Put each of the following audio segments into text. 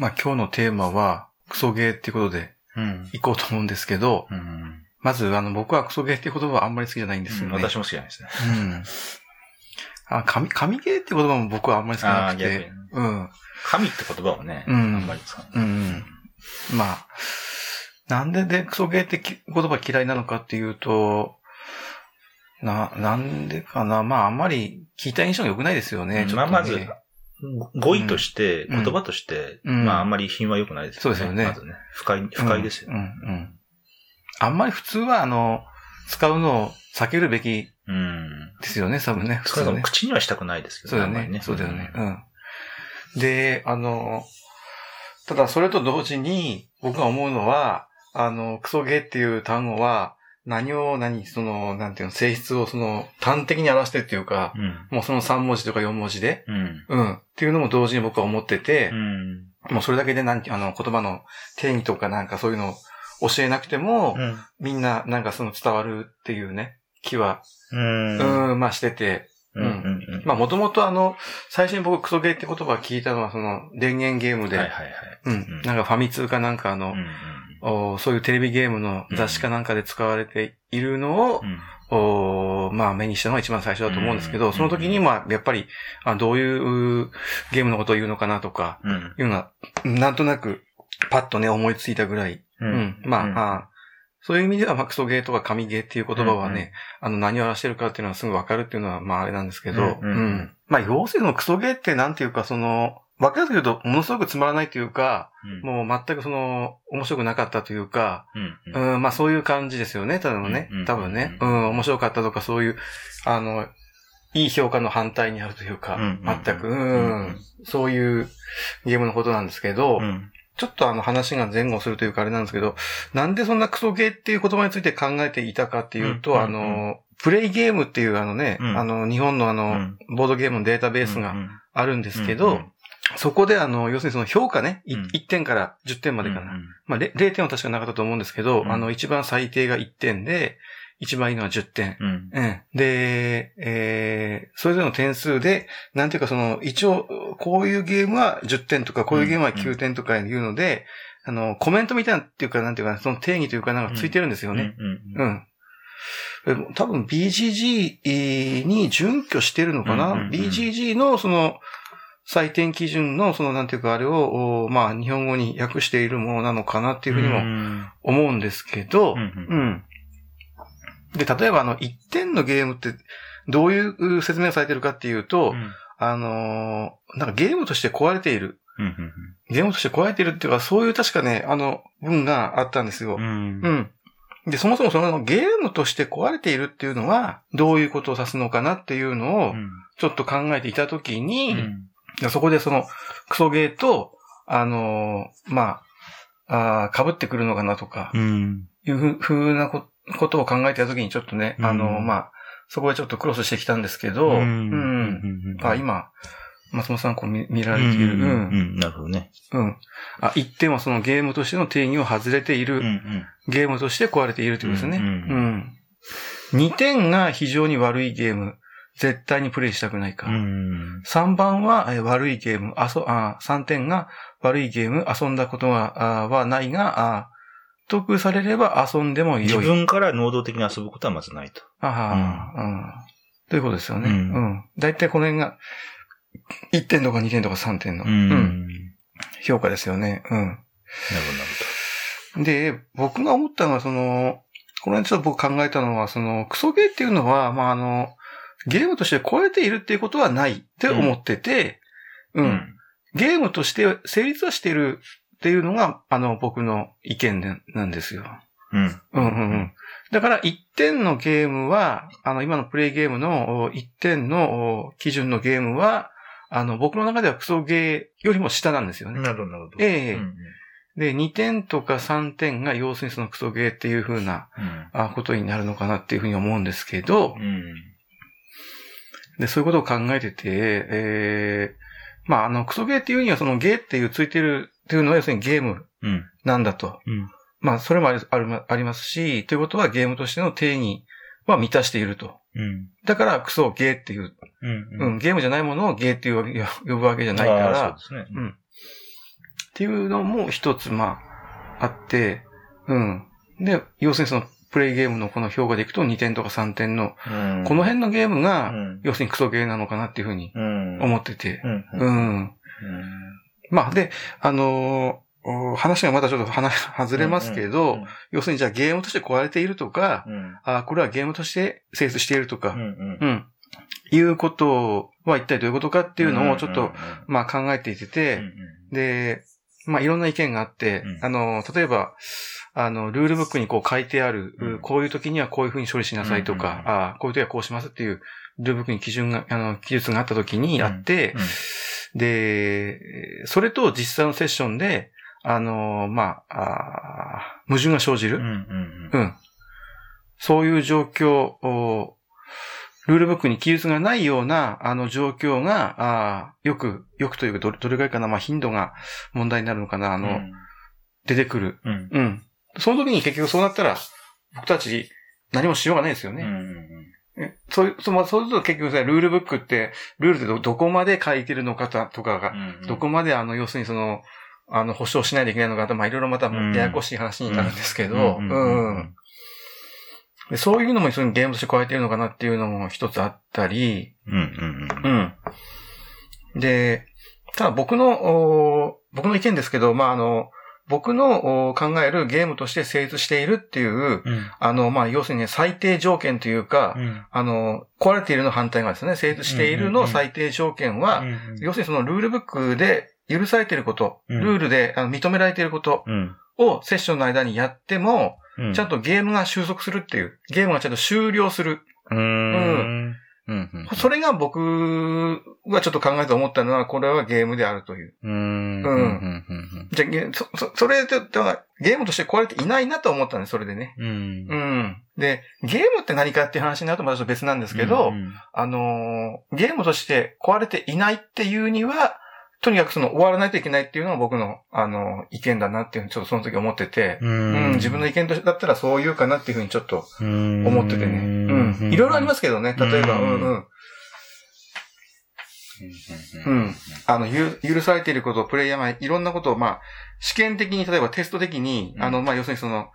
まあ今日のテーマは、クソゲーっていうことで、行こうと思うんですけど、うん、まず、あの、僕はクソゲーっていう言葉はあんまり好きじゃないんですよね。うん、私も好きじゃないですね。うん。あ、神、神ゲーって言葉も僕はあんまり好きじゃなくて。うん。神って言葉はね、うん、あんまり使う、ね。うん。まあ、なんででクソゲーって言葉嫌いなのかっていうと、な、なんでかな。まあ、あんまり聞いた印象が良くないですよね。ねまあ、まず、語彙として、言葉として、まあ、あんまり品は良くないですよね。そうですよね。まずね。不快、不快ですよ、ね。うん、うん、あんまり普通は、あの、使うのを避けるべきですよね、多分ね。普通ね。口にはしたくないですけどね。そうだよね。そうだよね。うん。で、あの、ただそれと同時に僕が思うのは、あの、クソゲーっていう単語は、何を何、その、なんていうの、性質をその、端的に表してっていうか、うん、もうその3文字とか4文字で、うん、うん。っていうのも同時に僕は思ってて、うん、もうそれだけでなんあの、言葉の定義とかなんかそういうのを教えなくても、うん、みんななんかその伝わるっていうね、気は、うん、うんまあしてて、うん。うんうんまあもともとあの、最初に僕クソゲーって言葉を聞いたのはその電源ゲームで、はいはいはい。うん。なんかファミ通かなんかあの、うんうんおそういうテレビゲームの雑誌かなんかで使われているのを、うん、おまあ目にしたのが一番最初だと思うんですけど、うん、その時にまあやっぱりあどういうゲームのことを言うのかなとか、いうのは、なんとなくパッとね思いついたぐらい、うん、まあ、あそういう意味では、まあ、クソゲーとか神ゲーっていう言葉はね、うん。うん、あの、何を表してるかっていうのはすぐわかるっていうのは、まあ、あれなんですけど、うん、うん、まあ、要するにクソゲーってなんていうか、その、わかるけ言うと、ものすごくつまらないというか、うん、もう全くその、面白くなかったというか、うん、うん、まあそういう感じですよね、ただのね、多分ね、うん、面白かったとかそういう、あの、いい評価の反対にあるというか、全く、うん、そういうゲームのことなんですけど、ちょっとあの話が前後するというかあれなんですけど、なんでそんなクソゲーっていう言葉について考えていたかっていうと、あの、プレイゲームっていうあのね、あの、日本のあの、ボードゲームのデータベースがあるんですけど、そこであの、要するにその評価ね、うん、1点から10点までかな。うんうん、まあ0、0点は確かなかったと思うんですけど、うん、あの、一番最低が1点で、一番いいのは10点。うん。うん、で、えー、それぞれの点数で、なんていうかその、一応、こういうゲームは10点とか、こういうゲームは9点とかいうので、うん、あの、コメントみたいなっていうか、なんていうか、その定義というかなんかついてるんですよね。うん。うん、多分 BGG に準拠してるのかな、?BGG のその、採点基準の、その、なんていうか、あれを、まあ、日本語に訳しているものなのかなっていうふうにも思うんですけど、うん。で、例えば、あの、1点のゲームって、どういう説明がされてるかっていうと、うん、あのなんかゲームとして壊れている。ゲームとして壊れているっていうか、そういう確かね、あの、文があったんですよ。うん、うん。で、そもそもそのゲームとして壊れているっていうのは、どういうことを指すのかなっていうのを、ちょっと考えていたときに、うん、そこでその、クソゲーと、あのー、まあ、あ被ってくるのかなとか、うん、いうふうなことを考えてたときにちょっとね、うん、あのー、まあ、そこでちょっとクロスしてきたんですけど、うん。うん、あ、今、松本さんこう見見られている。うん。うん、なるほどね。うん。あ、一点はそのゲームとしての定義を外れている。うんうん、ゲームとして壊れているということですね。うん。二点が非常に悪いゲーム。絶対にプレイしたくないか。3番は、え悪いゲーム、あそ、あ3点が悪いゲーム、遊んだことは、あはないが、あ得されれば遊んでもいい。自分から能動的に遊ぶことはまずないと。ああ、うん。ということですよね。うん。だいたいこの辺が、1点とか2点とか3点の、うん、評価ですよね。うん。なるほど。で、僕が思ったのは、その、この辺ちょっと僕考えたのは、その、クソゲーっていうのは、まあ、あの、ゲームとして超えているっていうことはないって思ってて、うん。うん、ゲームとして成立はしているっていうのが、あの、僕の意見でなんですよ。うん。うんうんうん。だから1点のゲームは、あの、今のプレイゲームの1点の基準のゲームは、あの、僕の中ではクソゲーよりも下なんですよね。なるほど、なるほど。ええーうんうんで、2点とか3点が要するにそのクソゲーっていう風な、うん、ことになるのかなっていうふうに思うんですけど、うん、で、そういうことを考えてて、えー、まあ、あの、クソゲーっていうにはそのゲーっていうついてるっていうのは要するにゲームなんだと。うん、まあ、それもあるありますし、ということはゲームとしての定義は満たしていると。うん、だから、クソゲーっていう、うん、うん、ゲームじゃないものをゲーっていう呼ぶわけじゃないから、そうですね。うん。っていうのも一つ、まあ、あって、うん。で、要するにその、プレイゲームのこの評価でいくと2点とか3点の、うんこの辺のゲームが、うん要するにクソゲーなのかなっていうふうにうん。思ってて。まあ、で、あのーお話がまたちょっと話、外れますけど、うん要するにじゃあゲームとして壊れているとか、うん。あこれはゲームとして成立しているとか、うん。うんうん。いうことは一体どういうことかっていうのをちょっと、、まあ考えていてて、で、まあいろんな意見があって、うんあの、例えば、あの、ルールブックにこう書いてある、うんこういう時にはこういうふうに処理しなさいとか、うんうんうんあこういう時はこうしますっていう、ルールブックに基準が、あの、記述があった時にあって、で、それと実際のセッションで、あの、まあ、あ矛盾が生じる、うん。うん。うん。そういう状況を、ルールブックに記述がないような、あの状況が、あよく、よくというかどれ、どれぐらいかな、まあ、頻度が問題になるのかな、あの、出てくる。うん。うん。その時に結局そうなったら、僕たち何もしようがないですよね。うそういう、そうまあそうすると結局さ、ルールブックって、ルールでど、どこまで書いてるのかとかが、どこまであの、要するにその、あの、保証しないといけないのかまあ、いろいろまたうんややこしい話になるんですけど、そういうのも一緒にゲームとして加えてるのかなっていうのも一つあったり、うん。うん。うん。で、ただ僕の、お僕の意見ですけど、まあ、あの、僕のお考えるゲームとして成立しているっていう、うん。あの、まあ、要するにね、最低条件というか、うん。あの、壊れているの反対がですね、成立しているの最低条件は、要するにそのルールブックで許されていること、うんルールで認められていることうん。をセッションの間にやっても、うん。ちゃんとゲームが収束するっていう、ゲームがちゃんと終了する。うん。うん。それが僕がちょっと考えて思ったのは、これはゲームであるという。うん。うんじゃあゲそ、そ、それで、だからゲームとして壊れていないなと思ったんです、それでね。うん。うん。で、ゲームって何かっていう話になるとまた別なんですけど、あのーゲームとして壊れていないっていうには、とにかくその終わらないといけないっていうのが僕の、あのー意見だなっていうふうにちょっとその時思ってて、ううん、自分の意見だったらそう言うかなっていうふうにちょっと思思っててね。うん。いろいろありますけどね。例えば、ううんんうん。うん。あの、ゆ許されていることをプレイヤーがいろんなことを、まあ、試験的に、例えばテスト的に、うんあの、まあ、要するにその、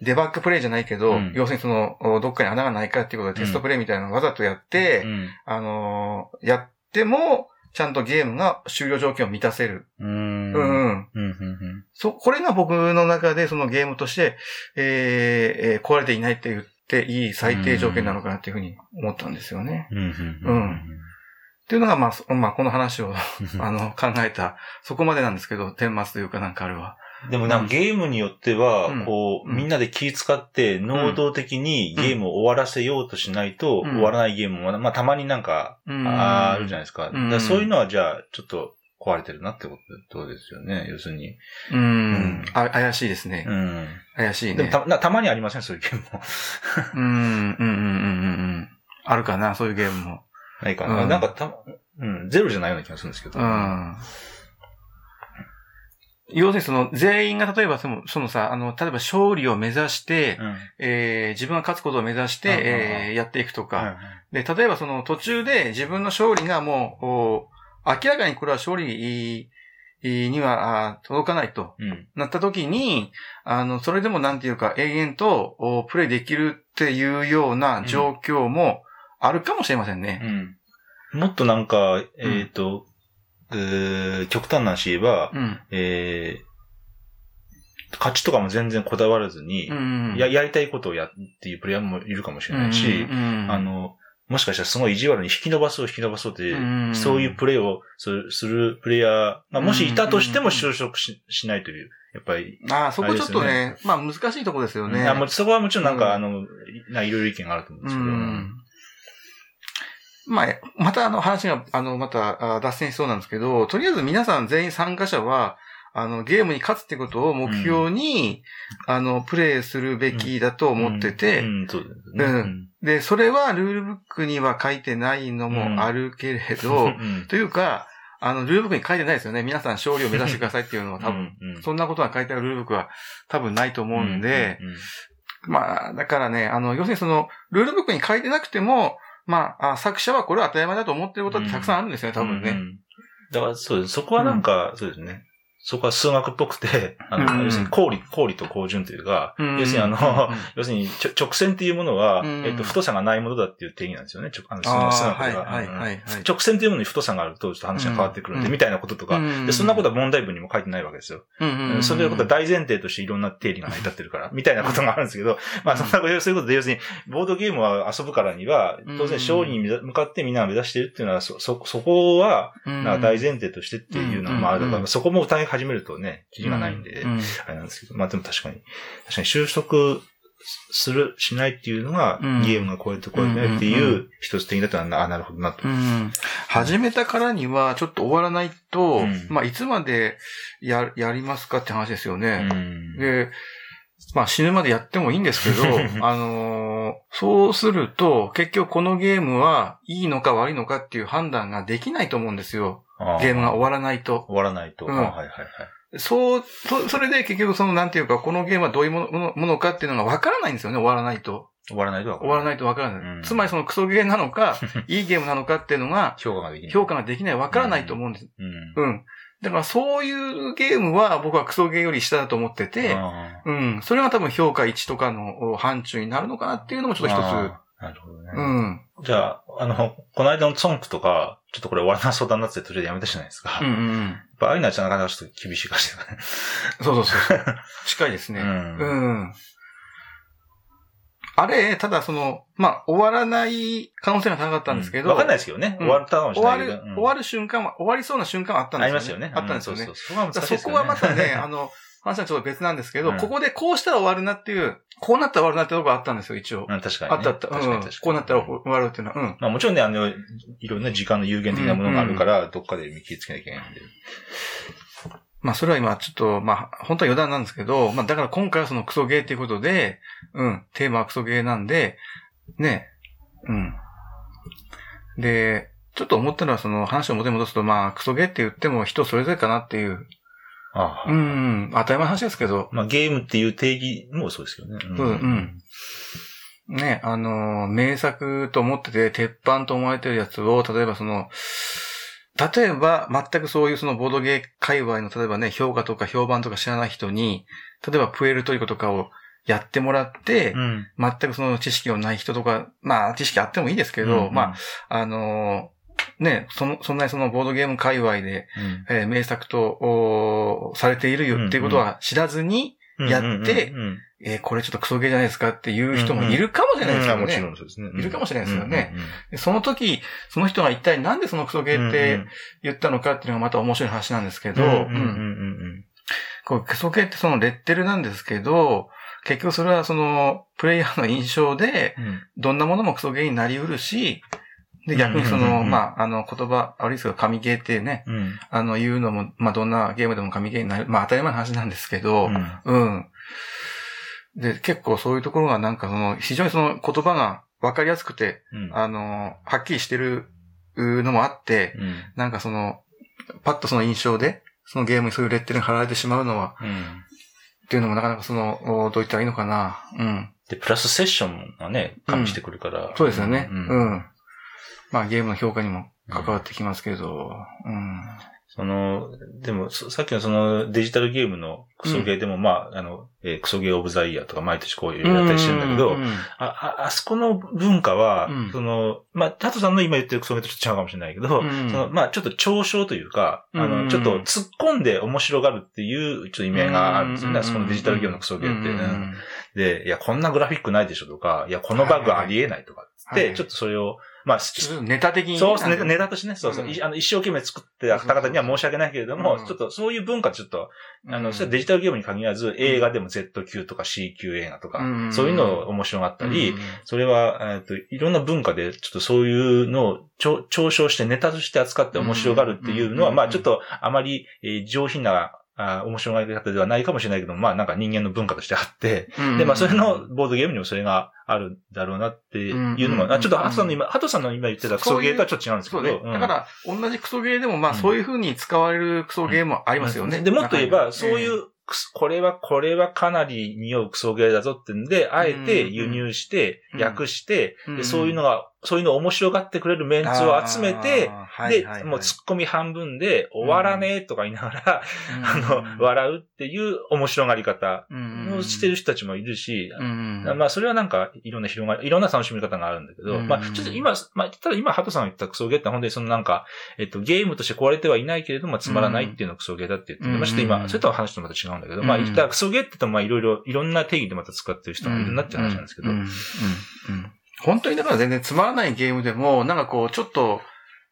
デバッグプレイじゃないけど、うん要するにその、おどっかに穴がないかっていうことでテストプレイみたいなのをわざとやって、あのーやっても、ちゃんとゲームが終了条件を満たせる。うん。うん、うん。うん。そ、これが僕の中でそのゲームとして、えーえー壊れていないって言っていい最低条件なのかなっていうふうに思ったんですよね。うん。っていうのが、まあ、そまあ、この話を、あの、考えた、そこまでなんですけど、顛末というかなんかあれは。でもなんかゲームによってはうん、こう、うんみんなで気使って、能動的にゲームを終わらせようとしないと、うん終わらないゲームも、まあたまになんか、うんあるじゃないですか。からそういうのはじゃあ、ちょっと壊れてるなってことですよね。要するに。うんうんあ。怪しいですね。うん。怪しいね。でもたなたまにありません、そういうゲームも。うん、うん、うん、うん、うんうん。あるかな、そういうゲームも。ないかな。うんなんかた、うん、ゼロじゃないような気がするんですけど。うん。要するにその、全員が例えばその、そのさ、あの、例えば勝利を目指して、うん。えー自分が勝つことを目指して、うんうんうんえーやっていくとか、はいで、例えばその途中で自分の勝利がもう、お明らかにこれは勝利にはあ届かないとうん。なった時に、あの、それでもなんていうか永遠とおプレイできるっていうような状況もあるかもしれませんね。うん。もっとなんか、えっ、と、えー極端な話言えば、うん。えー勝ちとかも全然こだわらずに、うん。や、やりたいことをやっていうプレイヤーもいるかもしれないし、うんあ、の、もしかしたらすごい意地悪に引き伸ばそう引き伸ばそうって、うんそういうプレイをするするプレイヤーがもしいたとしてもうん就職ししないという、やっぱり、ああ、そこちょっとね、まあ難しいとこですよね。あもうそこはもちろんなんか、うんあの、ないろいろ意見があると思うんでうすけど、ん。まあ、またあの話が、あの、またあ脱線しそうなんですけど、とりあえず皆さん全員参加者は、あの、ゲームに勝つってことを目標に、あの、プレイするべきだと思ってて、うん、うん。そうですね。うん。で、それはルールブックには書いてないのもあるけれど、うん。というか、あの、ルールブックに書いてないですよね。皆さん勝利を目指してくださいっていうのは多分、うん。うんそんなことが書いてあるルールブックは多分ないと思うんで、うん。うん。まあ、だからね、あの、要するにその、ルールブックに書いてなくても、まあ、あ作者はこれは当たり前だと思ってることってたくさんあるんですね、多分ね。うんうんだからそうです。そこはなんか、そうですね。そこは数学っぽくて、あの、うん。要するに公理、公理と公順というか、うん。要するにあの、うん。要するにちょ直線っていうものは、うん。えっと、太さがないものだっていう定義なんですよね。ちょあの数あ学数あ、はい、ははい、直線というものに太さがあると、ちょっと話が変わってくるんで、うん。みたいなこととか、うん。で、そんなことは問題文にも書いてないわけですよ。そういうことは大前提としていろんな定理が成り立ってるから、みたいなことがあるんですけど、まあそんなこと、そういうことで、要するに、ボードゲームは遊ぶからには、当然勝利に向かってみんなが目指してるっていうのは、そ、そ、そこは、大前提としてっていうのは、うん。まあ、だかうん。らそこも疑い始めるとね、キリがないんで、うんあれなんですけど、まあでも確かに、確かに収束する、しないっていうのが、うんゲームがこうやってこうやってねっていうう一つ的だったら、あ、なるほどなと。うん。始めたからには、ちょっと終わらないと、うんまあ、いつまでや、やりますかって話ですようね。ん。で、まあ、死ぬまでやってもいいんですけど、あのーそうすると、結局このゲームはいいのか悪いのかっていう判断ができないと思うんですよ。ゲームが終わらないと。終わらないと。うんあはいはいはい。そう、そそれで結局その、なんていうか、このゲームはどういうものものかっていうのがわからないんですよね、終わらないと。終わらないとは終わらないとわからない。うんつまりそのクソゲーなのか、いいゲームなのかっていうのが、評価ができない。評価ができない、わからないと思うんです。うん。うん。だからそういうゲームは僕はクソゲーより下だと思ってて、あうん。それが多分評価1とかの範疇になるのかなっていうのもちょっと一あなるほどね。つ。うん。じゃあ、あの、この間のツォンクとか、ちょっとこれ終わらなそうだなって途中でやめたじゃないですか。やっうんうんうん。ぱああいうのはなかなかちょっと厳しい感じだね。そうそうそうそう。近いですね。うんうん。あれ、ただその、まあ、終わらない可能性が高かったんですけど、わかんないですけどね。うん終わったかもし終わる、れないけど。うん終わる瞬間は、終わりそうな瞬間はあったんあですよね。りますよね。あったんですよねそこはまたね、あの、話はちょっと別なんですけど、うんここでこうしたら終わるなっていう、こうなったら終わるなってとこがあったんですよ、一応。うん、確かに、ね。あったあった。うん確かに確かに。こうなったら終わるっていうのは。うん。まあもちろんね、あの、いろんな時間の有限的なものがあるから、どっかで見切りつけなきゃいけないんで。まあ、それは今、ちょっと、まあ、本当は余談なんですけど、まあ、だから今回はそのクソゲーっていうことで、うん、テーマはクソゲーなんで、ね、うん。で、ちょっと思ったのは、その話を元に戻すと、まあ、クソゲーって言っても人それぞれかなっていう、ああ。うん、当たり前の話ですけど、まあゲームっていう定義もそうですけどね。うんうんね、あの、名作と思ってて、鉄板と思われてるやつを、例えばその、例えば、全くそういうそのボードゲー界隈の、例えばね、評価とか評判とか知らない人に、例えばプエルトリコとかをやってもらって、うん。全くその知識のない人とか、まあ、知識あってもいいですけど、うんまあ、あのね、その、そんなにそのボードゲーム界隈で、うん。えー名作と、されているよっていうことは知らずに、やってえーこれちょっとクソゲーじゃないですかっていう人もいるかもしれないですよね。うんもちろんそうですね。いるかもしれないですよねその時、その人が一体なん。でそのクソゲーって言ったのかっていうのがまた面白い話なん。ですけど、こうクソゲーってそのレッテルなん。ですけど、結局それはそのプレイヤーの印象で、うん。どん。なものもクソゲーになりうるし、で、逆にその、まあ、あの、言葉、あるいは神ゲーってね、うんあの、言うのも、まあ、どんなゲームでも神ゲーになる、まあ、当たり前の話なんですけど、うんうん。で、結構そういうところがなんかその、非常にその言葉が分かりやすくて、うんあの、はっきりしてるのもあって、うんなんかその、パッとその印象で、そのゲームにそういうレッテルが貼られてしまうのは、うんっていうのもなかなかその、おどう言ったらいいのかな。うん。で、プラスセッションがね、加味してくるから。そうですよね。ううんん。まあゲームの評価にも関わってきますけど、うん。その、でも、そさっきのそのデジタルゲームのクソゲーでも、まあ、あの、えークソゲーオブザイヤーとか毎年こういうやったりしてるんだけど、うんうんあ、あ、あそこの文化は、うん。その、まあ、タトさんの今言ってるクソゲーとちょっと違うかもしれないけど、うん。その、まあ、ちょっと嘲笑というか、あの、うんちょっと突っ込んで面白がるっていう、ちょっと意味合いがあるんですよね、うんあそこのデジタルゲームのクソゲーって、うんうんで、いや、こんなグラフィックないでしょとか、いや、このバグありえないとかはい。ちょっとそれを、まあ、ネタ的にね。そうですね、ネタとしてね、そうそう、うん。いあの一生懸命作ってた方々には申し訳ないけれども、うん。ちょっとそういう文化ちょっと、あの、うんそれはデジタルゲームに限らず、映画でも Z 級とか C 級映画とか、うん。そういうのを面白がったり、うん。それは、えっ、と、いろんな文化で、ちょっとそういうのを嘲笑してネタとして扱って面白がるっていうのは、うん。まあちょっとあまり、えー上品な、あ面白がり方ではないかもしれないけども、まあなんか人間の文化としてあって、で、まあそれのボードゲームにもそれがあるんだろうなっていうのも、うんあちょっとハトさんの今、ハトさんの今言ってたクソゲーとはちょっと違うんですけど、そうね。うんだから、同じクソゲーでも、まあ、そういう風に使われるクソゲーもありますよね。で、もっと言えば、そういう、クソこれは、これはかなり匂うクソゲーだぞってんで、あえて輸入して、うん。訳して、うん。でそういうのがそういうのを面白がってくれるメンツを集めて、で、もう突っ込み半分で終わらねえとか言いながら、あの、笑うっていう面白がり方をしてる人たちもいるし、うん。まあ、それはなんか、いろんな広がり、いろんな楽しみ方があるんだけど、うん。まあ、ちょっと今、まあ、ただ今、ハトさんが言ったクソゲーって本当にそのなんか、えっと、ゲームとして壊れてはいないけれども、つまらないっていうのがクソゲーだって言ってまあ、ちょっと今、それとは話とまた違うんだけど、まあ、うん言ったらクソゲーって言ったら、まあ、いろいろ、いろんな定義でまた使ってる人がいるなって話なんですけど、本当にだから全然つまらないゲームでも、なんかこう、ちょっと、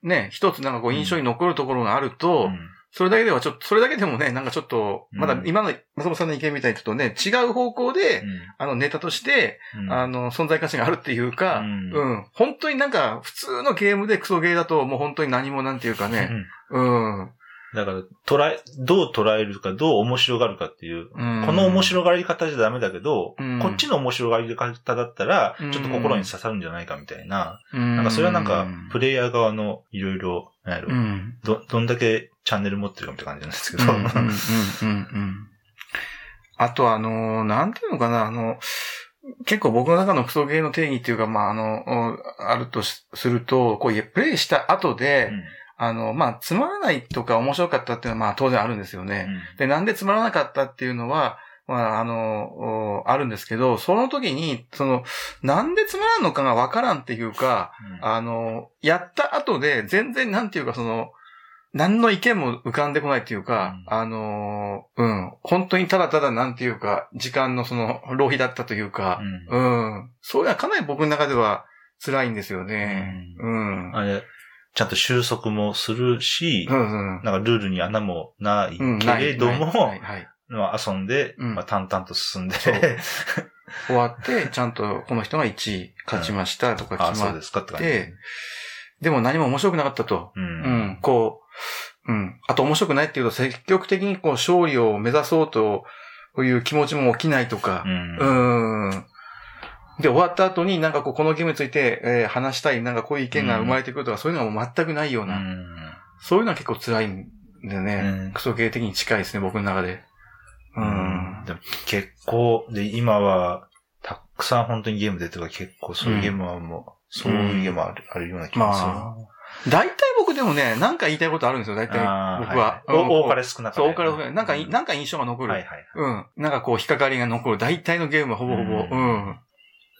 ね、一つなんかこう印象に残るところがあると、うん。それだけではちょっと、それだけでもね、なんかちょっと、うん。まだ今の松本さんの意見みたいにちょっとね、違う方向で、あのネタとして、うん。あの、存在価値があるっていうか、ううん。ん、本当になんか、普通のゲームでクソゲーだと、もう本当に何もなんていうかね、うん。うんだから、捉え、どう捉えるか、どう面白がるかっていう、この面白がり方じゃダメだけど、うん。こっちの面白がり方だったら、うんちょっと心に刺さるんじゃないかみたいな、ななんかそれはなんか、プレイヤー側のいろいろ、なんやろ、うん。ど、どんだけチャンネル持ってるかみたいな感じなんですけど。うんうんうんうん。うんあとあの、なんていうのかな、あの、結構僕の中のクソゲーの定義っていうか、まあ、あの、うんあるとしすると、こう、プレイした後で、うんあの、まあ、つまらないとか面白かったっていうのは、まあ、当然あるんですよね。で、なんでつまらなかったっていうのは、まあ、あの、おあるんですけど、その時に、その、なんでつまらんのかがわからんっていうか、うんあの、やった後で全然なんていうかその、何の意見も浮かんでこないっていうか、うんあの、うん、本当にただただなんていうか、時間のその浪費だったというか、うんうん、それはかなり僕の中では辛いんですよね。うん。あれ、ちゃんと収束もするし、うんうん。なんかルールに穴もないうんけれども。まあ遊んで、うんまあ淡々と進んで、終わって、ちゃんとこの人が1位勝ちましたとかあ、決まっそうですかって感じて、でも何も面白くなかったと。う。うんん、こう、うん。あと面白くないっていうと、積極的にこう勝利を目指そうという気持ちも起きないとかう、ん。うーん。で、終わった後になんかこう、このゲームについて、えー話したい、なんかこういう意見が生まれてくるとか、そういうのがもう全くないような、うんそういうのは結構辛いんだよね。うんクソゲー的に近いですね、僕の中で。うん。でも結構、で、今は、たくさん本当にゲーム出てるから結構そういうゲームはもう、そういうゲームはある,、あるような気がする。ま大体僕でもね、なんか言いたいことあるんですよ、大体僕は。いいうんお多かれ少なかそう、れ。多かれ少なかれなんかい、うなんか印象が残る。はいはい。うん。なんかこう、引っかかりが残る。大体のゲームはほぼほぼ。ううんん。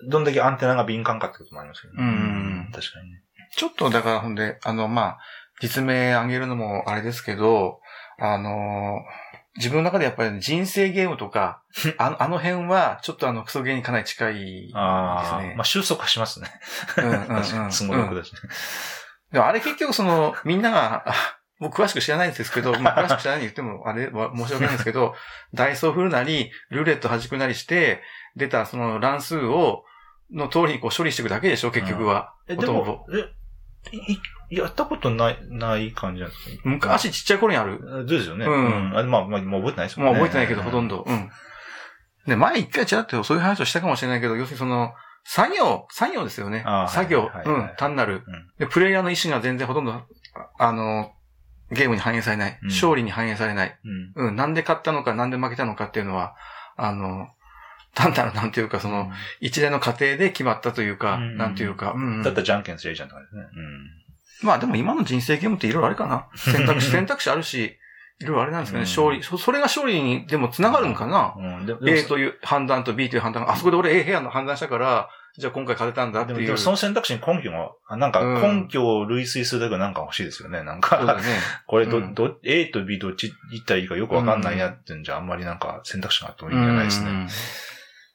どんだけアンテナが敏感かってこともありますけどね。うん確かにね。ちょっと、だからほんで、あの、まあ、実名あげるのもあれですけど、あのー自分の中でやっぱり人生ゲームとか、あの、あの辺は、ちょっとあの、クソゲーにかなり近いですああ、ねまあ。収束はしますね。うんうんうん確かに。すごい楽だしね。でもあれ結局その、みんなが、あ僕詳しく知らないんですけど、まあ詳しく知らないに言っても、あれは申し訳ないんですけど、ダイソー振るなり、ルーレット弾くなりして、出たその乱数を、の通りにこう処理していくだけでしょ、結局は。え、ほとんどでも、え、いやったことない、ない感じなんですか？昔ちっちゃい頃にある。そうですよね。うんあまあ、まあ、もう覚えてないですもんね。もう覚えてないけど、ほとんど。うん。で、前一回ちらっとそういう話をしたかもしれないけど、要するにその、作業、作業ですよね。作業、はいはいはいうん、単なる、うんで、プレイヤーの意思が全然ほとんど、ああの、ゲームに反映されない。うん勝利に反映されない。うん。うん、なんで勝ったのか、なんで負けたのかっていうのは、あの、単なるなんていうか、その、一連の過程で決まったというか、うんなんていうか、うんうんだったらじゃんけんすりゃいいじゃんって感じですね。まあでも今の人生ゲームっていろいろあれかな。選択肢、選択肢あるし、いろいろあれなんですかね、うん勝利。そそれが勝利にでも繋がるのかな、うん。A という判断と B という判断が、あそこで俺 A 部屋の判断したから、じゃあ今回勝てたんだっても、いう。でもその選択肢に根拠が、あなんかうん根拠を類推するだけなんか欲しいですよね。なんか、ね。これど、うんど、A と B どっち言ったらいいかよくわかんないやってんじゃあんまりなんか選択肢があってもいいんじゃないですね。うん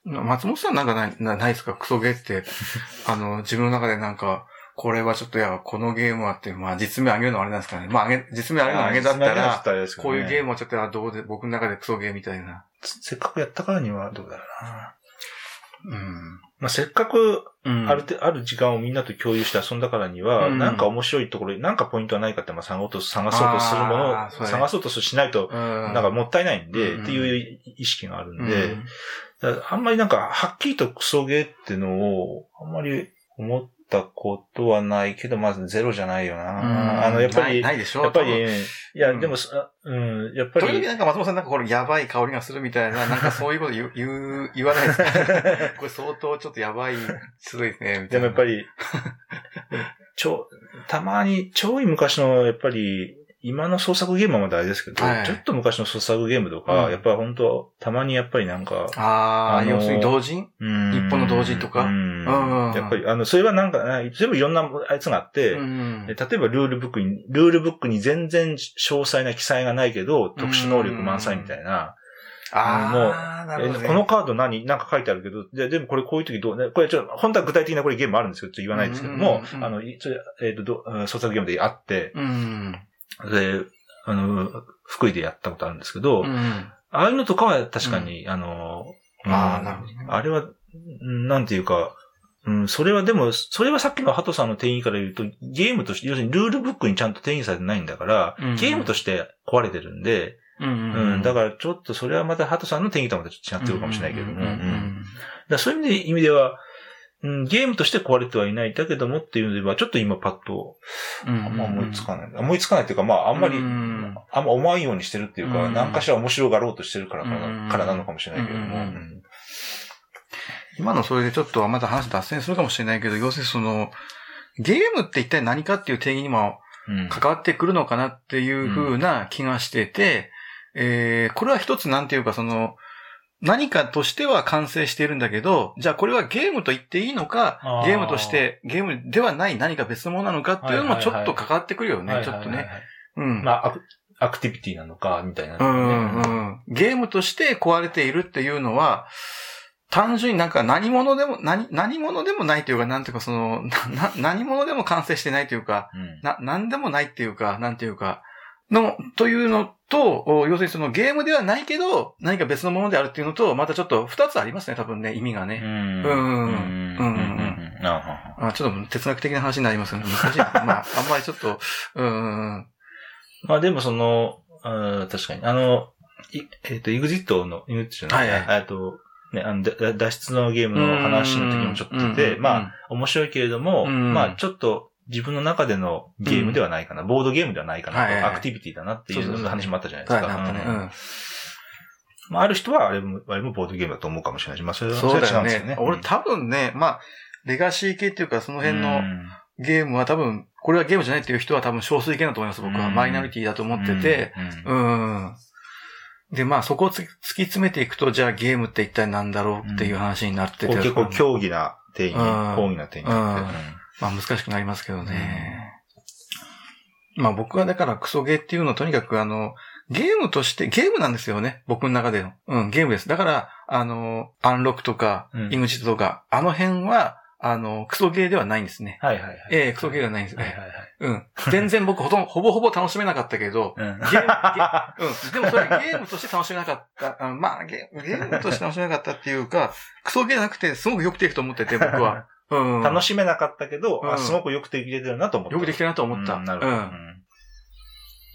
松本さんなんかない、なないですか？クソゲーって。あの、自分の中でなんか、これはちょっと、いや、このゲームはって、まあ実名あげるのはあれなんですかね。まああげ、実名あげるのはあげだったら、こういうゲーム。ムはちょっと、あどうで、僕の中でクソゲーみたいな。せっかくやったからにはどうだろうな。うん。まあ、せっかくうん。あるて、ある時間をみんなと共有して遊んだからには、うん。なんか面白いところに、なんかポイントはないかって、まあ、探そうと、探そうとするものを、探そうとしないと、うん。なんかもったいないんで、うん。っていう意識があるんうん、で、あんまりなんか、はっきりとクソゲーってのを、あんまり思ったことはないけど、まずゼロじゃないよな。あの、やっぱり、ないでしょやっぱりいや、うんでも、あうん、やっぱ時々り、なんか松本さんなんかこれやばい香りがするみたいな、なんかそういうこと言う、言う、言わないですか？これ相当ちょっとやばい、すごいですね。でもやっぱり、ちょ、たまに、ちょい昔の、やっぱり、今の創作ゲームはまだあれですけど、はい。ちょっと昔の創作ゲームとか、うん。やっぱ本当たまにやっぱりなんか、ああ、あのー要するに同人？うん。日本の同人とか？やっぱり、あの、それはなんか、ね全部いろんなやつがあって、うんで例えばルールブックに、ルールブックに全然詳細な記載がないけど、特殊能力満載みたいな。ああ、なるほどね。えこのカード何？なんか書いてあるけど、ででもこれこういう時どうね、これちょっと、本当は具体的なこれゲームあるんですけど、ちょっと言わないですけども、あの、いそれ、えっ、とど、うん創作ゲームであって、うん。で、あの、福井でやったことあるんですけど、うん。ああいうのとかは確かに、あの、うんああ、なるほどね。あれは、うんなんていうか、うん、それはでも、それはさっきのハトさんの定義から言うと、ゲームとして、要するにルールブックにちゃんと定義されてないんだから、うんゲームとして壊れてるんで、うんうん、だからちょっとそれはまたハトさんの定義とはまたちょっと違ってるかもしれないけども、うんうんうんうんだそういう意味で意味では、うん、ゲームとして壊れてはいない。だけどもっていうのでは、ちょっと今パッと、うん。あんま思いつかない。思いつかないっていうか、まあ、あんまり、うん。あんま思わんようにしてるっていうか、うん。何かしら面白がろうとしてるからからなのかもしれないけども。うん。うん。今のそれでちょっとまた話脱線するかもしれないけど、要するにその、ゲームって一体何かっていう定義にもうん。関わってくるのかなっていう風な気がしてて、えー、これは一つなんていうかその、何かとしては完成しているんだけど、じゃあこれはゲームと言っていいのかゲームとして、ゲームではない何か別のものなのかっていうのもちょっと関わってくるよね、はいちょっとね。うん。まあアク、ティビティなのか、みたいな、うんうん。ゲームとして壊れているっていうのは、単純になんか何者でも、何、何者でもないというか、なんていうかその、な、な何者でも完成してないというか、うんな、なんでもないっていうか、なんていうか、の、というのと、お要するにそのゲームではないけど、何か別のものであるっていうのと、またちょっと二つありますね、多分ね、意味がね。うん。うんうん。ああちょっと哲学的な話になりますね。難しい。まあ、あんまりちょっと、うん。まあでもその、うん確かに。あの、いえっ、と、エグジットの、エグジットじゃない、はいはいえっと、ね、あの、だ脱出のゲームの話の時にもちょっと言ってて、うんまあ、面白いけれども、うんまあ、ちょっと自分の中でのゲームではないかな、ボードゲームではないかなと、はいはいはいアクティビティだなっていそう話もあったじゃないですはい、か。なったね。ううんん。まあ、ある人はあれも、あれもボードゲームだと思うかもしれないし、まあ、それはそうだよそれは違うんですよね。。ね俺多分ね、まあ、レガシー系っていうか、その辺のゲームは多分、これはゲームじゃないっていう人は多分少数意見だと思います、僕は。うんマイナリティだと思ってて。、うんうん。で、まあそこをつ突き詰めていくと、じゃあゲームって一体何だろうっていう話になってて。結構競技な定義に、うん講義な定義になって。まあ難しくなりますけどね。まあ僕はだからクソゲーっていうのはとにかくあの、ゲームとして、ゲームなんですよね。僕の中での。うん、ゲームです。だから、あの、アンロックとか、うんイグジットとか、あの辺は、あの、クソゲーではないんですね。はいはいはい。ええクソゲーではないんですね。はいはいはい。うん。全然僕ほとんど、ほぼほぼ楽しめなかったけど、うんゲーム、ゲうん。でもそれはゲームとして楽しめなかった。あまあゲ、ゲームとして楽しめなかったっていうか、クソゲーじゃなくて、すごくよくできると思ってて、僕は。うん。楽しめなかったけど、うんあすごくよくできてるなと思った。よくできてるなと思った。うんなるほど。ううんん。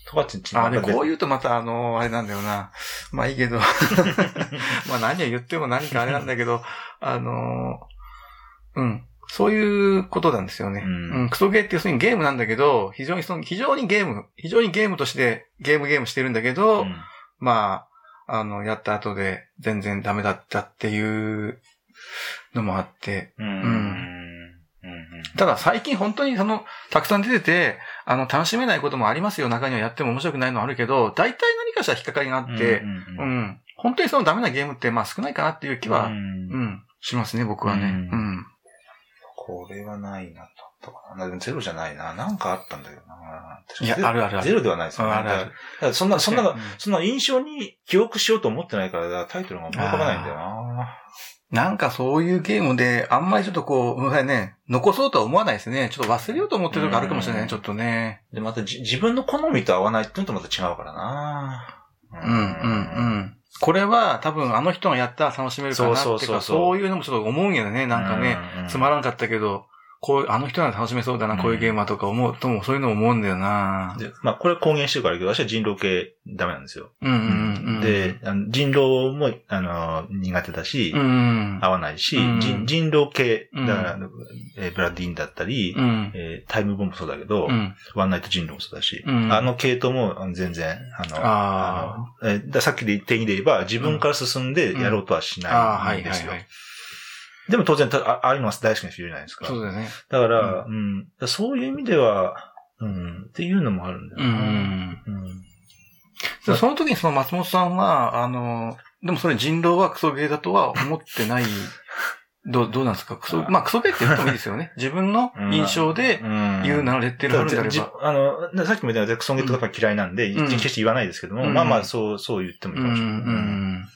とかちちあ、で、こうう。言うとまた、あの、あれなんだよな。まあいいけど。まあ何を言っても何かあれなんだけど、あの、うん。そういうことなんですよね。うんうん。クソゲーって要するにゲームなんだけど、非常にその、非常にゲーム、非常にゲームとしてゲームゲームしてるんだけど、うんまあ、あの、やった後で全然ダメだったっていうのもあって、うん。ただ最近本当にその、たくさん出てて、あの、楽しめないこともありますよ。中にはやっても面白くないのあるけど、大体何かしら引っかかりがあって、うんううんん。本当にそのダメなゲームって、まあ少ないかなっていう気は、ううん、んしますね、僕はね。ううんん。これはないなと。でもゼロじゃないな。なんかあったんだけどな。いやあるあるあるゼロではないですよね。あるあるそんな、そんなうん、そんな印象に記憶しようと思ってないから、タイトルが思い浮かばないんだよな。なんかそういうゲームで、あんまりちょっとこう、ごめんなさいね、残そうとは思わないですね。ちょっと忘れようと思ってるとこあるかもしれない、うんちょっとね。で、またじ自分の好みと合わないってのとまた違うからな。ううん、うん、うん。これは多分あの人がやったら楽しめるかなっていうそうそうそうか、そういうのもちょっと思うんやね。なんかね、つまらんかったけど、こう、あの人なら楽しめそうだな、こういうゲームはとか思うとも、そういうのも思うんだよな。で、まあ、これ公言してるからだけど、私は人狼系ダメなんですよ。うんうんうん。で、あの人狼も、あの、苦手だし、うん。合わないし、うん人人狼系、うんだから、えーブラッディーンだったり、うん。えータイムボムもそうだけど、うん。ワンナイト人狼もそうだし、うんあの系統も全然、あの、あのえーださっきで定義で言えば、自分から進んでやろうとはしあ。ああ、はいないんですよ。はいはい。でも当然たあ、ああいうのが大好きな人いるじゃないですか。そうだよね。だから、うん、そういう意味では、うん、っていうのもあるんだよな。うん。でその時にその松本さんは、あの、でもそれ人狼はクソゲーだとは思ってない。どう、どうなんですか？クソ、まあクソゲーって言ってもいいですよね。自分の印象でうん言うならレッテル貼るんであれじば。あの、なさっきも言ったように、クソゲーとか嫌いなんで、うん決して言わないですけども、うんまあまあ、そう、そう言ってもいいかもしれない。うんうん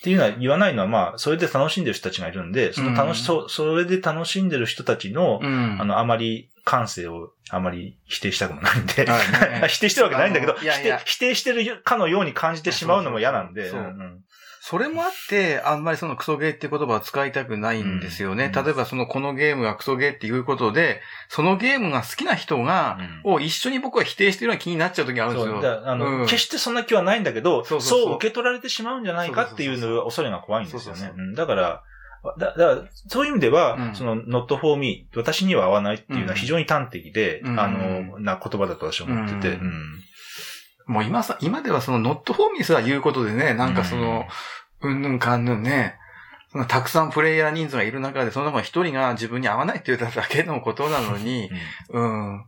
っていうのは言わないのは、まあ、それで楽しんでる人たちがいるんで、その楽し、うんそそれで楽しんでる人たちの、うん。あの、あまり感性をあまり否定したくもないんで、はいね。否定してるわけないんだけど、いやいや。否定否定してるかのように感じてしまうのも嫌なんで、そうそうそう。うんそれもあって、あんまりそのクソゲーっていう言葉を使いたくないんですよね。うん。例えばそのこのゲームがクソゲーっていうことで、そのゲームが好きな人が、うんを一緒に僕は否定してるような気になっちゃう時があるんですよ。そうあの、うん。決してそんな気はないんだけど、そううそそう。そう受け取られてしまうんじゃないかっていう恐れが怖いんですよね。だから、だだから、そういう意味では、うん。その、not for me、私には合わないっていうのは非常に端的で、うん。あの、な言葉だと私は思ってて、ううん。んもう今さ、今ではその not for me すら言うことでね、なんかその、うんぬんかんぬんね、そのたくさんプレイヤー人数がいる中で、その中の一人が自分に合わないって言っただけのことなのに、うん。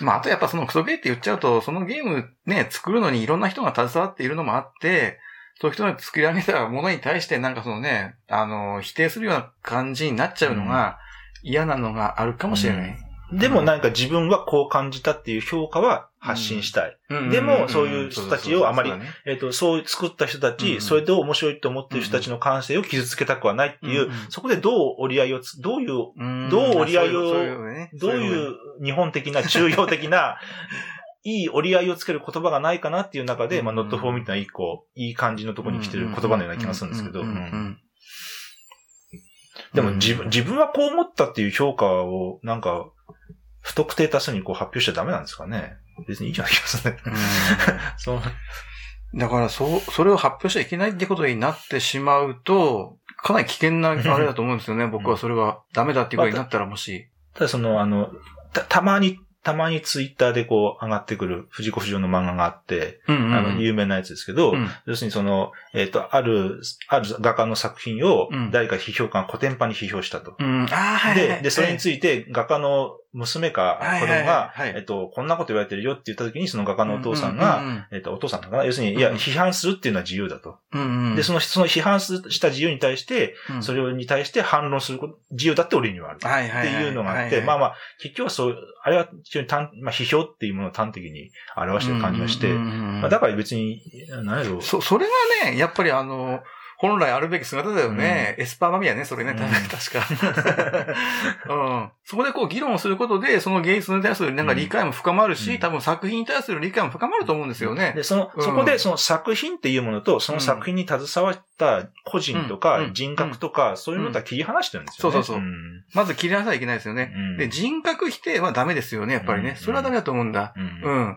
まあ、あとやっぱそのクソゲーって言っちゃうと、そのゲームね、作るのにいろんな人が携わっているのもあって、そういう人が作り上げたものに対してなんかそのね、あの、否定するような感じになっちゃうのが嫌なのがあるかもしれない。でもなんか自分はこう感じたっていう評価は発信したい。うん。でもそういう人たちをあまりえっ、と、そう作った人たち、うん。それで面白いと思ってる人たちの感性を傷つけたくはないっていう、うん。そこでどう折り合いをつ、どういううん。どう折り合いをどういう日本的な、中庸的な、いい折り合いをつける言葉がないかなっていう中で、うん。まあ、not for me ってのは一個、いい感じのところに来てる言葉のような気がするんですけど、でも自分、自分はこう思ったっていう評価を、なんか、不特定多数にこう発表しちゃダメなんですかね。別にいいじゃない気がするね。うん そう。だから、そう、それを発表しちゃいけないってことになってしまうと、かなり危険なあれだと思うんですよね。僕はそれはダメだっていうことになったらもし。ただその、あの、た、たまに、たまにツイッターでこう上がってくる藤子不二雄の漫画があって、うんあの、有名なやつですけど、うん要するにその、えっ、と、ある、ある画家の作品をうん誰か批評家が古典版に批評したと。うん。で、で、それについて画家の娘か子供が、はい。えっと、こんなこと言われてるよって言った時に、その画家のお父さんが、うんえっと、お父さんだから、要するに、いや、うん批判するっていうのは自由だと。で、その、その批判した自由に対して、うん。それに対して反論すること、自由だって俺にはある。っていうのがあって、まあまあ、結局はそう、あれは非常に単、まあ、批評っていうものを端的に表してる感じがして、だから別に、何やろう。そ、それがね、やっぱりあの、本来あるべき姿だよね。エスパーマミやね、それね、うん 確か。うん。そこでこう議論をすることで、その芸術に対するなんか理解も深まるし、うん多分作品に対する理解も深まると思うんですよね。で、その、うんそこでその作品っていうものと、その作品に携わった個人とかうん人格とか、そういうのとは切り離してるんですよね。そうそうそううんまず切り離さなきゃいけないですよね。うんで、人格否定はダメですよね、やっぱりね。うんそれはダメだと思うんだ。うんうん。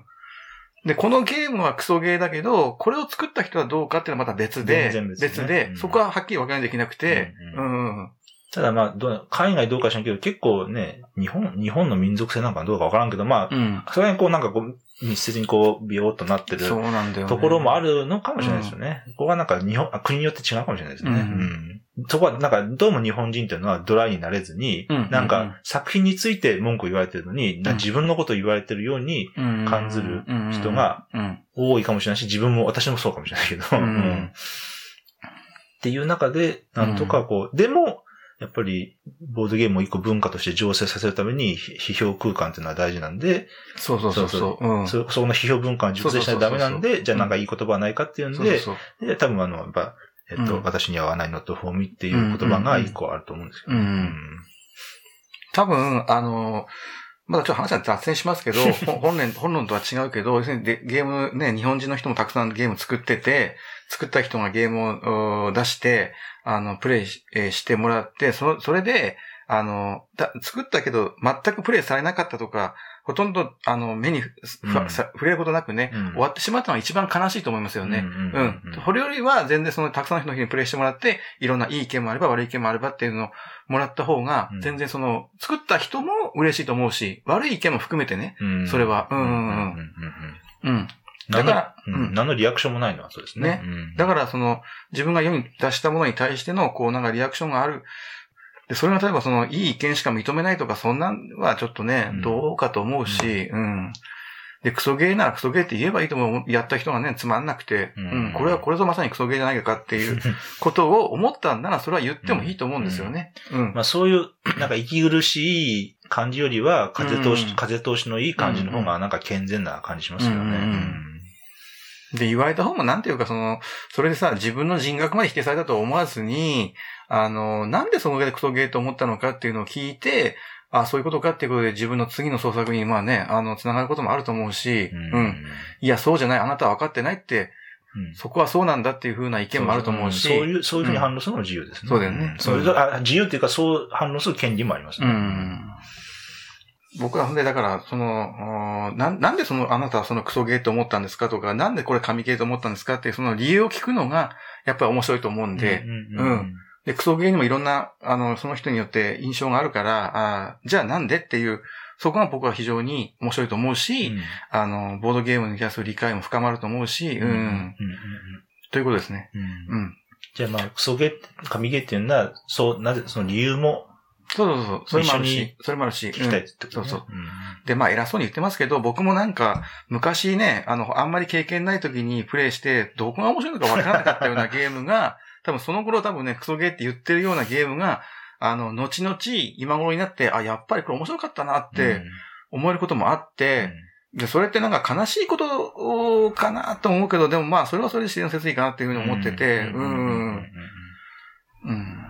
で、このゲームはクソゲーだけど、これを作った人はどうかっていうのはまた別で、全然別ね別で、うんそこははっきり分からないといけなくて、ううんん。ただまあ海外どうか知らんけど、結構ね、日本、日本の民族性なんかどうかわからんけど、まあ、うん。それにこうなんかこう、密接にこう、ビヨーっとなってるそうなんだよ、ね。ところもあるのかもしれないですよね。ここはなんか日本、あ国によって違うかもしれないですね。ううんん。そこはなんか、どうも日本人っていうのはドライになれずに、なんか作品について文句言われてるのに、自分のことを言われてるように感じる人がうん、多いかもしれないし、自分も、私もそうかもしれないけど、うん。うん。っていう中で、なんとかこう、でも、やっぱり、ボードゲームを一個文化として醸成させるために、ひ批評空間っていうのは大事なんで、そうそうそうそう。うん。そそこの批評文化を熟成しないとダメなんで、じゃあなんかいい言葉はないかっていうんで、で、多分あの、やっぱ、えっと、うん私には合わない not for me っていう言葉が一個あると思うんですけど。うん。多分、あの、まだちょっと話は脱線しますけど、ほ本年、本論とは違うけど、要するにでゲームね、日本人の人もたくさんゲーム作ってて、作った人がゲームをお出して、あの、プレイし,、えーしてもらって、その、それで、あの、だ作ったけど、全くプレイされなかったとか、ほとんど、あの、目にふふうん。さ触れることなくね、うん。終わってしまったのが一番悲しいと思いますよね。うんうん。これよりは全然そのたくさんの人の人にプレイしてもらって、いろんないい意見もあれば悪い意見もあればっていうのをもらった方がう、ん。全然その、作った人も嬉しいと思うし、悪い意見も含めてね。うん。それは。うんうんうん。うんだからうん。うん。何のリアクションもないのはそうですね。ね。うん。だからその、自分が世に出したものに対しての、こうなんかリアクションがあるで、それが例えばその、いい意見しか認めないとか、そんなんはちょっとね、うんどうかと思うし、うん。で、クソゲーならクソゲーって言えばいいと思う。やった人がね、つまんなくて、ううんん、これはこれぞまさにクソゲーじゃないかっていう ことを思ったんなら、それは言ってもいいと思うんですよね。うん。まあそういう、なんか息苦しい感じよりは、風通し、うん風通しのいい感じの方がなんか健全な感じしますよね。うんうんで、言われた方もなんていうか、その、それでさ、自分の人格まで否定されたと思わずに、あの、なんでその上でクソゲーと思ったのかっていうのを聞いて、あ、そういうことかっていうことで自分の次の創作に、まあね、あの、繋がることもあると思うし、ううんん。いや、そうじゃない、あなたは分かってないって、うんそこはそうなんだっていう風な意見もあると思うし、そういう、そういうふうに反応するのも自由ですね。そうだよねんそれが、あ自由っていうか、そう反応する権利もありますね。うん。僕はほんで、だから、その、おなん、なんでその、あなたはそのクソゲーと思ったんですかとか、なんでこれ神ゲーと思ったんですかっていう、その理由を聞くのが、やっぱり面白いと思うんで、うんうんで、クソゲーにもいろんな、あの、その人によって印象があるから、あーじゃあなんでっていう、そこが僕は非常に面白いと思うし、うん。あの、ボードゲームに対する理解も深まると思うし、うん、うんうんということですね。うん。うん。うん。じゃあまあ、クソゲー、神ゲーっていうのは、そう、なぜ、その理由もそうそうそう。それもあるし、それもあるし。聞きたいうんってことね。そうそううんで、まあ偉そうに言ってますけど、僕もなんか、昔ね、あの、あんまり経験ない時にプレイして、どこが面白いのかわからなかったようなゲームが、多分その頃多分ね、クソゲーって言ってるようなゲームが、あの、後々、今頃になって、あ、やっぱりこれ面白かったなって思えることもあって、で、それってなんか悲しいことかなと思うけど、でもまあ、それはそれで自然の説いいかなっていうふうに思ってて、うん。うん。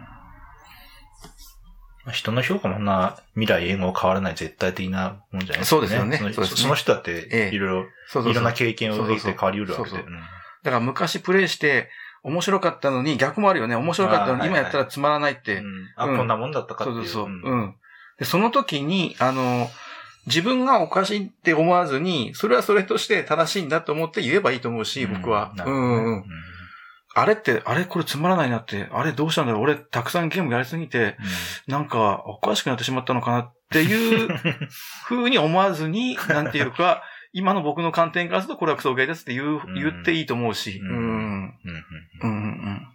人の評価もそんな未来永劫変わらない絶対的なもんじゃないそうですよねそうですねその人だっええて、いろいろ。いろんな経験を経て変わりうるわけで。だから昔プレイして、面白かったのに、逆もあるよね。面白かったのに、今やったらつまらないって。うんあ、うんこんなもんだったかっていうう。そそうそう。んうん。で、その時に、あの、自分がおかしいって思わずに、それはそれとして正しいんだと思って言えばいいと思うし、僕は。うんうん。あれって、あれこれつまらないなって、あれどうしたんだろう。俺たくさんゲームやりすぎて、なんかおかしくなってしまったのかなっていう 風に思わずに、なんていうか、今の僕の観点からするとこれはクソゲーですって言う、うん。言っていいと思うし。ううん。ん。うん。うん。うんうんうん。